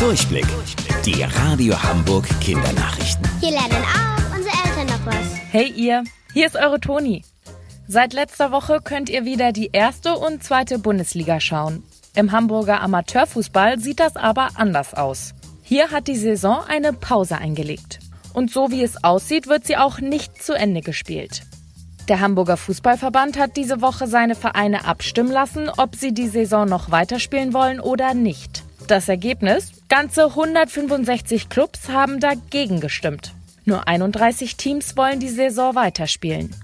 Durchblick. Die Radio Hamburg Kindernachrichten. Hier lernen auch unsere Eltern noch was. Hey ihr, hier ist eure Toni. Seit letzter Woche könnt ihr wieder die erste und zweite Bundesliga schauen. Im Hamburger Amateurfußball sieht das aber anders aus. Hier hat die Saison eine Pause eingelegt. Und so wie es aussieht, wird sie auch nicht zu Ende gespielt. Der Hamburger Fußballverband hat diese Woche seine Vereine abstimmen lassen, ob sie die Saison noch weiterspielen wollen oder nicht. Das Ergebnis? Ganze 165 Clubs haben dagegen gestimmt. Nur 31 Teams wollen die Saison weiterspielen.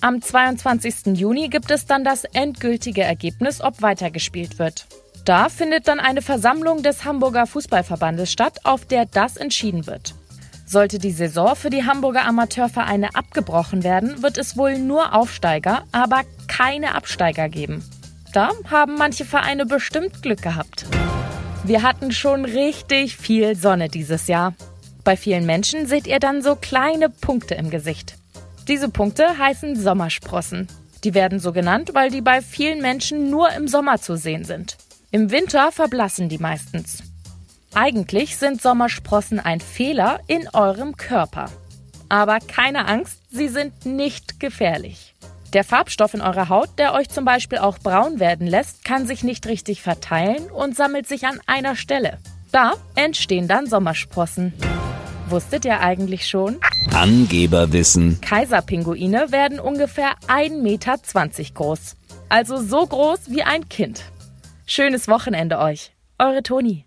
Am 22. Juni gibt es dann das endgültige Ergebnis, ob weitergespielt wird. Da findet dann eine Versammlung des Hamburger Fußballverbandes statt, auf der das entschieden wird. Sollte die Saison für die Hamburger Amateurvereine abgebrochen werden, wird es wohl nur Aufsteiger, aber keine Absteiger geben. Da haben manche Vereine bestimmt Glück gehabt. Wir hatten schon richtig viel Sonne dieses Jahr. Bei vielen Menschen seht ihr dann so kleine Punkte im Gesicht. Diese Punkte heißen Sommersprossen. Die werden so genannt, weil die bei vielen Menschen nur im Sommer zu sehen sind. Im Winter verblassen die meistens. Eigentlich sind Sommersprossen ein Fehler in eurem Körper. Aber keine Angst, sie sind nicht gefährlich. Der Farbstoff in eurer Haut, der euch zum Beispiel auch braun werden lässt, kann sich nicht richtig verteilen und sammelt sich an einer Stelle. Da entstehen dann Sommersprossen. Wusstet ihr eigentlich schon? Angeberwissen. Kaiserpinguine werden ungefähr 1,20 Meter groß. Also so groß wie ein Kind. Schönes Wochenende euch. Eure Toni.